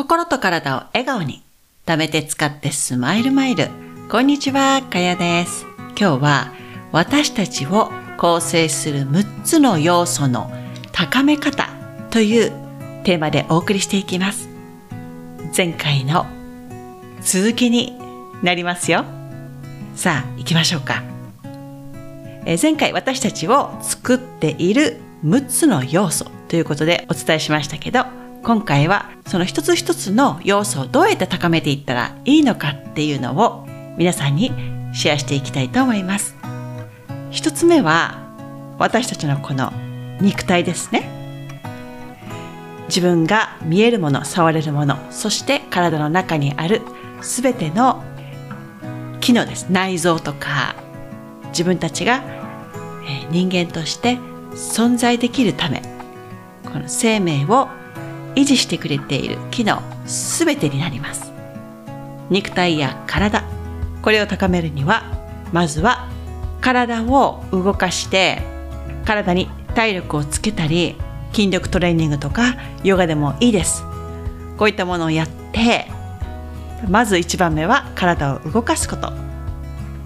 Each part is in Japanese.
心と体を笑顔に。貯めて使ってスマイルマイル。こんにちはかやです。今日は私たちを構成する6つの要素の高め方というテーマでお送りしていきます。前回の続きになりますよ。さあ行きましょうか。え前回私たちを作っている6つの要素ということでお伝えしましたけど今回はその一つ一つの要素をどうやって高めていったらいいのかっていうのを皆さんにシェアしていきたいと思います。一つ目は私たちのこの肉体ですね。自分が見えるもの触れるものそして体の中にある全ての機能です。内臓とか自分たちが人間として存在できるためこの生命を維持してくれている機能すべてになります。肉体や体。これを高めるにはまずは体を動かして体に体力をつけたり筋力トレーニングとかヨガでもいいです。こういったものをやってまず1番目は体を動かすこと。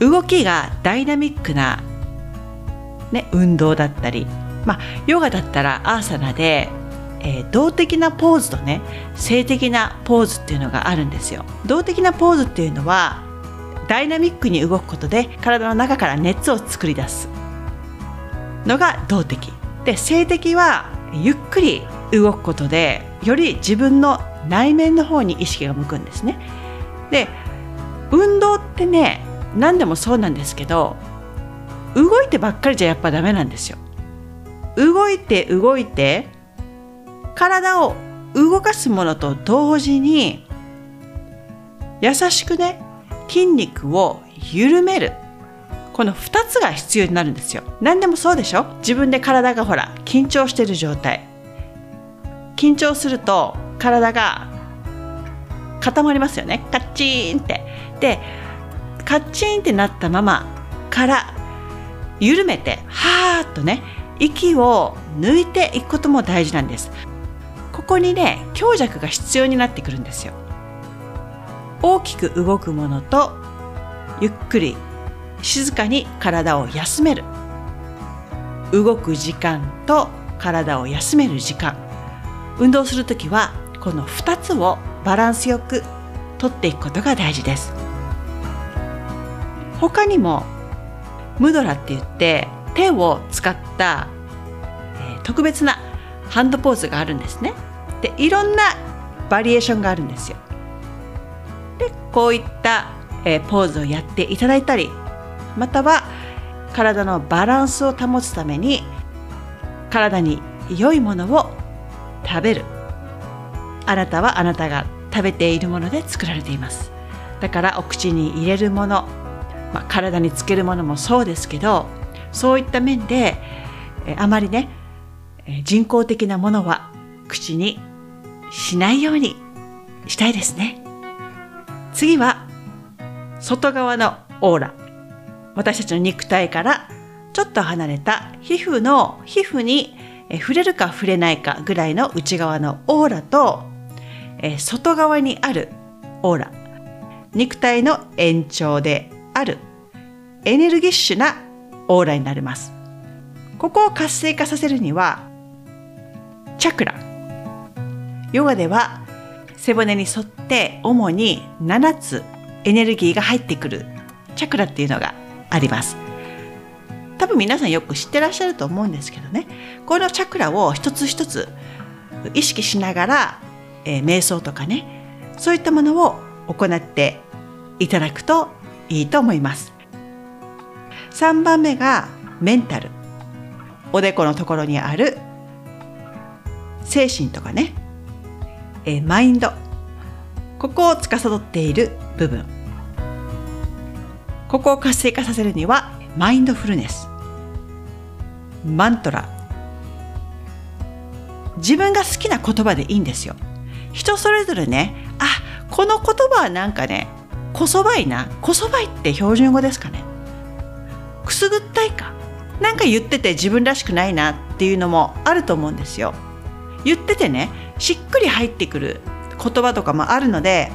動きがダイナミックな、ね、運動だったり、まあ、ヨガだったらアーサナでえー、動的なポーズとね性的なポーズっていうのがあるんですよ。動的なポーズっていうのはダイナミックに動くことで体の中から熱を作り出す。のが動的。で性的はゆっくり動くことでより自分の内面の方に意識が向くんですね。で運動ってね何でもそうなんですけど動いてばっかりじゃやっぱダメなんですよ。動いて動いて体を動かすものと同時に優しくね筋肉を緩める。この2つが必要になるんですよ。何でもそうでしょ？自分で体がほら緊張してる状態。緊張すると体が固まりますよね。カッチーンって。でカッチーンってなったままから緩めてはーっとね息を抜いていくことも大事なんです。ここにね強弱が必要になってくるんですよ。大きく動くものとゆっくり静かに体を休める。動く時間と体を休める時間。運動する時はこの2つをバランスよくとっていくことが大事です。他にもムドラって言って手を使った、え、特別なハンドポーズがあるんですね。でいろんなバリエーションがあるんですよ。でこういった、えー、ポーズをやっていただいたりまたは体のバランスを保つために体に良いものを食べるあなたはあなたが食べているもので作られていますだからお口に入れるもの、まあ、体につけるものもそうですけどそういった面でえあまりね人工的なものは口にしないようにしたいですね。次は外側のオーラ。私たちの肉体からちょっと離れた皮膚の皮膚に触れるか触れないかぐらいの内側のオーラと外側にあるオーラ。肉体の延長であるエネルギッシュなオーラになります。ここを活性化させるにはチャクラヨガでは背骨に沿って主に7つエネルギーが入ってくるチャクラっていうのがあります。多分皆さんよく知ってらっしゃると思うんですけどね。このチャクラを一つ一つ意識しながら、えー、瞑想とかねそういったものを行っていただくといいと思います。3番目がメンタル。おでこのところにある精神とかね、えー、マインド。ここを司っている部分。ここを活性化させるにはマインドフルネス。マントラ。自分が好くな言葉でいいんですよ。人それぞれねあこの言葉はなんかねこそばいな。こそばいって標準語ですかね。くすぐったいか。なんか言ってて自分らしくないなっていうのもあると思うんですよ。言っててねしっくり入ってくる言葉とかもあるので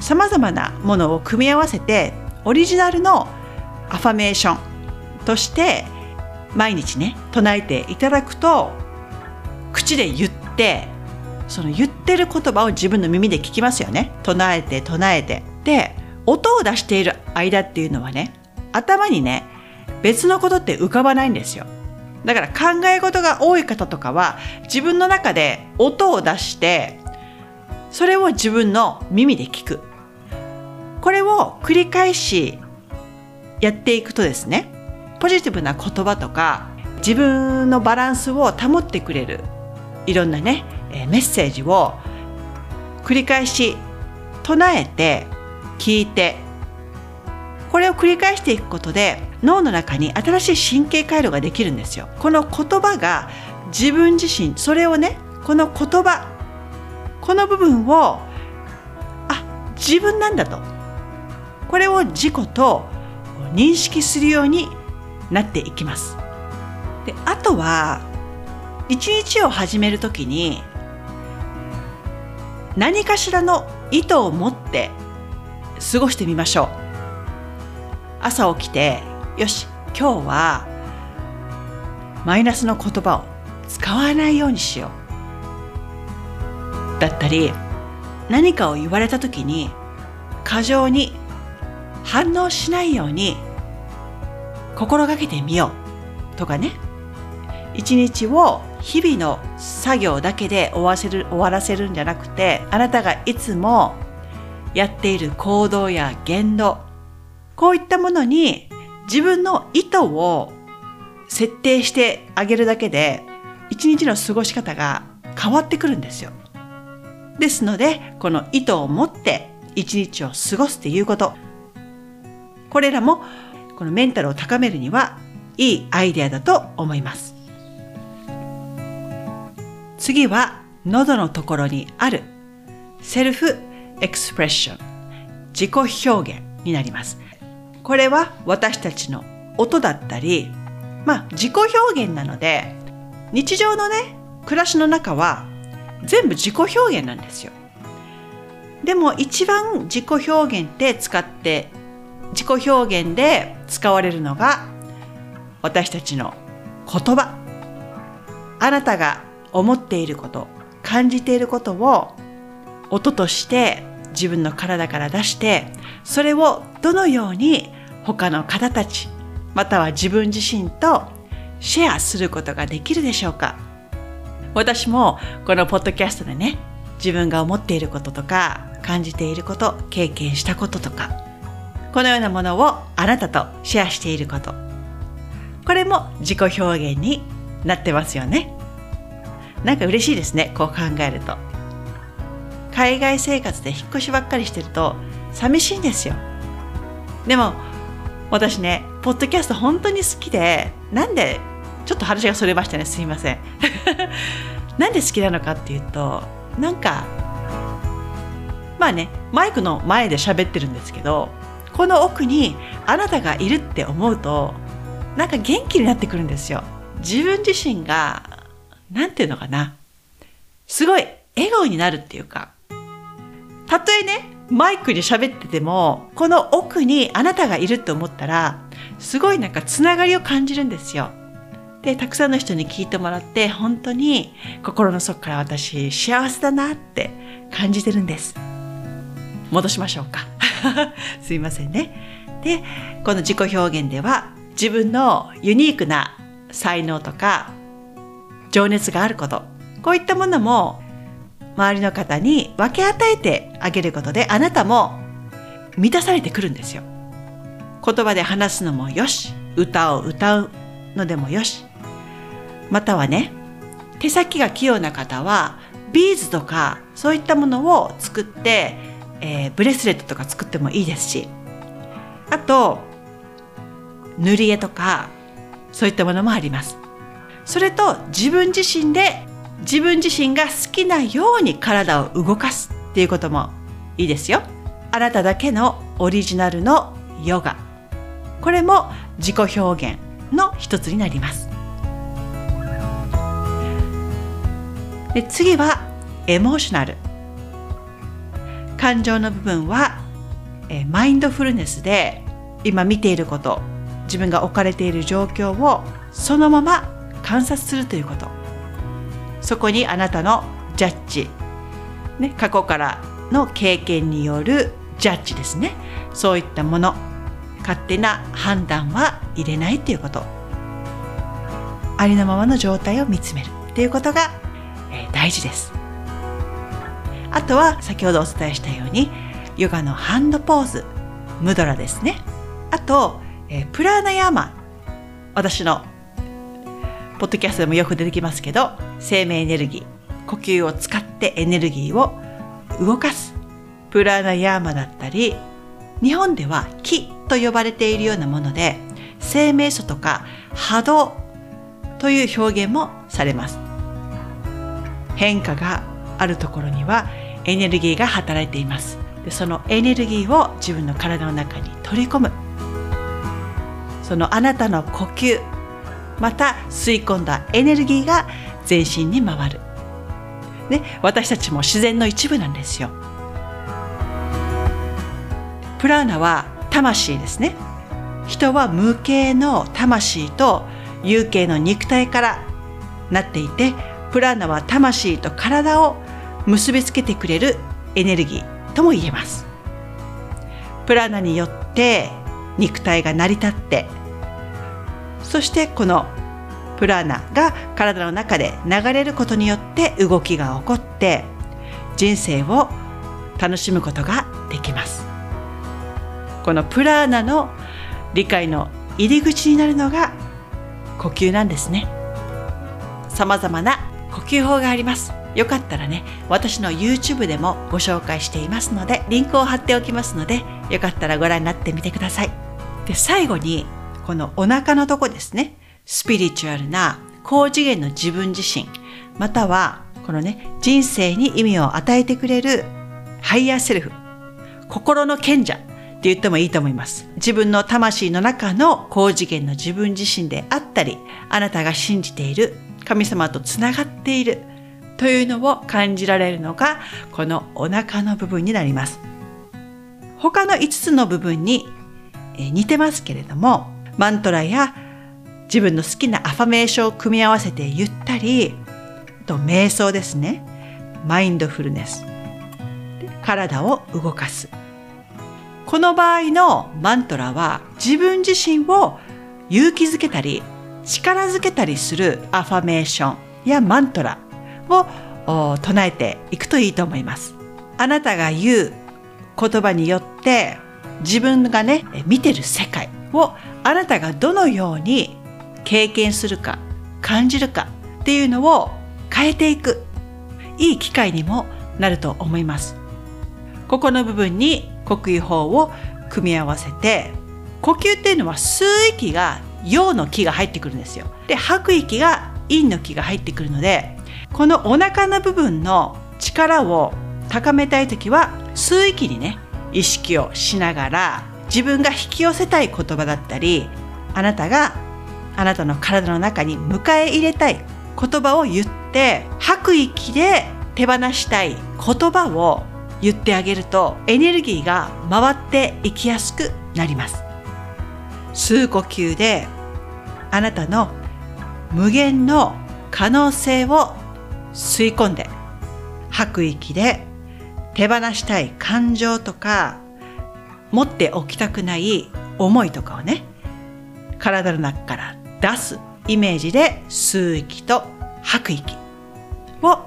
さまざまなものを組み合わせてオリジナルのアファメーションとして毎日ね唱えていただくと口で言ってその言ってる言葉を自分の耳で聞きますよね。唱えて唱えて。で音を出している間っていうのはね頭にね別のことって浮かばないんですよ。だから考え事が多い方とかは自分の中で音を出してそれを自分の耳で聞く。これを繰り返しやっていくとですねポジティブな言葉とか自分のバランスを保ってくれるいろんなねメッセージを繰り返し唱えて聞いてこれを繰り返していくことで脳の中に新しい神経回路ができるんですよ。この言葉が自分自身それをねこの言葉この部分をあ自分なんだと。これを自己と認識するようになっていきます。であとは一日を始めるときに何かしらの意図を持って過ごしてみましょう。朝起きてよし今日はマイナスの言葉を使わないようにしよう。だったり何かを言われた時に過剰に反応しないように心がけてみよう。とかね。一日を日々の作業だけで終わせる終わらせるんじゃなくてあなたがいつもやっている行動や言動こういったものに自分の意図を設定してあげるだけで一日の過ごし方が変わってくるんですよ。ですのでこの意図を持って一日を過ごすっていうことこれらもこのメンタルを高めるにはいいアイデアだと思います。次は喉のところにあるセルフエクスプレッション自己表現になります。これは私たちの音だったり、まあ自己表現なので日常のね暮らしの中は全部自己表現なんですよ。でも一番自己表現って使って自己表現で使われるのが私たちの言葉あなたが思っていること感じていることを音として自分の体から出してそれをどのように他の方たちまたは自分自身とシェアすることができるでしょうか？私もこのポッドキャストでね自分が思っていることとか感じていること経験したこととかこのようなものをあなたとシェアしていること。これも自己表現になってますよね。なんか嬉しいですねこう考えると。海外生活で引っ越しばっかりしてると寂しいんですよ。でも私ねポッドキャスト本当に好きでなんでちょっと話がそれましたねすいません。なんで好きなのかっていうとなんかまあねマイクの前で喋ってるんですけどこの奥にあなたがいるって思うとなんか元気になってくるんですよ。自分自身がなんていうのかな。すごい笑顔になるっていうか。たとえねマイクに喋っててもこの奥にあなたがいるって思ったらすごいなんかつながりを感じるんですよ。でたくさんの人に聞いてもらって本当に心の底から私幸せだなって感じてるんです。戻しましょうか。すいませんね。でこの自己表現では自分のユニークな才能とか情熱があることこういったものも周りの方に分け与えてあげることであなたも満たされてくるんですよ。言葉で話すのもよし、歌を歌うのでもよし。またはね、手先が器用な方はビーズとかそういったものを作って、えー、ブレスレットとか作ってもいいですし、あと、塗り絵とかそういったものもあります。それと自分自身で自分自身が好きなように体を動かすっていうこともいいですよ。あなただけのオリジナルのヨガ。これも自己表現の一つになります。で次はエモーショナル。感情の部分は、えマインドフルネスで今見ていること自分が置かれている状況をそのまま観察するということそこにあなたのジャッジ、ね、過去からの経験によるジャッジですね。そういったもの勝手な判断は入れないということ。ありのままの状態を見つめる。っていうことが、え、大事です。あとは先ほどお伝えしたようにヨガのハンドポーズ。ムドラですね。あと、え、プラーナヤーマ。私のポッドキャストでもよく出てきますけど生命エネルギー呼吸を使ってエネルギーを動かすプラナヤーマだったり日本では気と呼ばれているようなもので生命素とか波動という表現もされます。変化があるところにはエネルギーが働いています。でそのエネルギーを自分の体の中に取り込む。そのあなたの呼吸また吸い込んだエネルギーが全身に回る、ね、私たちも自然の一部なんですよ。プラーナは魂ですね。人は無形の魂と有形の肉体からなっていてプラーナは魂と体を結びつけてくれるエネルギーとも言えます。プラーナによって肉体が成り立ってそしてこのプラーナが体の中で流れることによって動きが起こって人生を楽しむことができます。このプラーナの理解の入り口になるのが呼吸なんですね。様々な呼吸法があります。よかったらね私の YouTube でもご紹介していますのでリンクを貼っておきますのでよかったらご覧になってみてください。で最後にこのお腹のとこですね、スピリチュアルな高次元の自分自身、またはこのね、人生に意味を与えてくれるハイヤーセルフ、心の賢者って言ってもいいと思います。自分の魂の中の高次元の自分自身であったり、あなたが信じている神様とつながっているというのを感じられるのがこのお腹の部分になります。他の5つの部分に似てますけれども、マントラや自分の好きなアファメーションを組み合わせて言ったり、と瞑想ですね。マインドフルネス。体を動かす。この場合のマントラは自分自身を勇気づけたり力づけたりするアファメーションやマントラを唱えていくといいと思います。あなたが言う言葉によって自分がね、見てる世界をあなたがどのように経験するか感じるかっていうのを変えていく。いい機会にもなると思います。ここの部分に呼吸法を組み合わせて呼吸っていうのは吸う息が陽の気が入ってくるんですよ。で吐く息が陰の気が入ってくるのでこのお腹の部分の力を高めたい時は吸う息にね意識をしながら自分が引き寄せたい言葉だったりあなたがあなたの体の中に迎え入れたい言葉を言って吐く息で手放したい言葉を言ってあげるとエネルギーが回っていきやすくなります。吸う呼吸であなたの無限の可能性を吸い込んで吐く息で手放したい感情とか持っておきたくない思いとかをね体の中から出すイメージで吸う息と吐く息を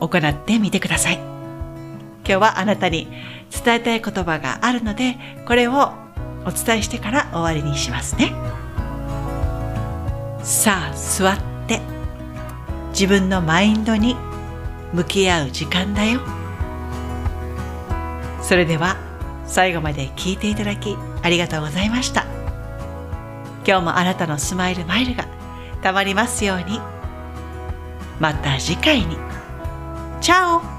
行ってみてください。今日はあなたに伝えたい言葉があるのでこれをお伝えしてから終わりにしますね。さあ座って。自分のマインドに向き合う時間だよ。それでは最後まで聞いていただきありがとうございました。今日もあなたのスマイルマイルがたまりますように。また次回に。チャオ。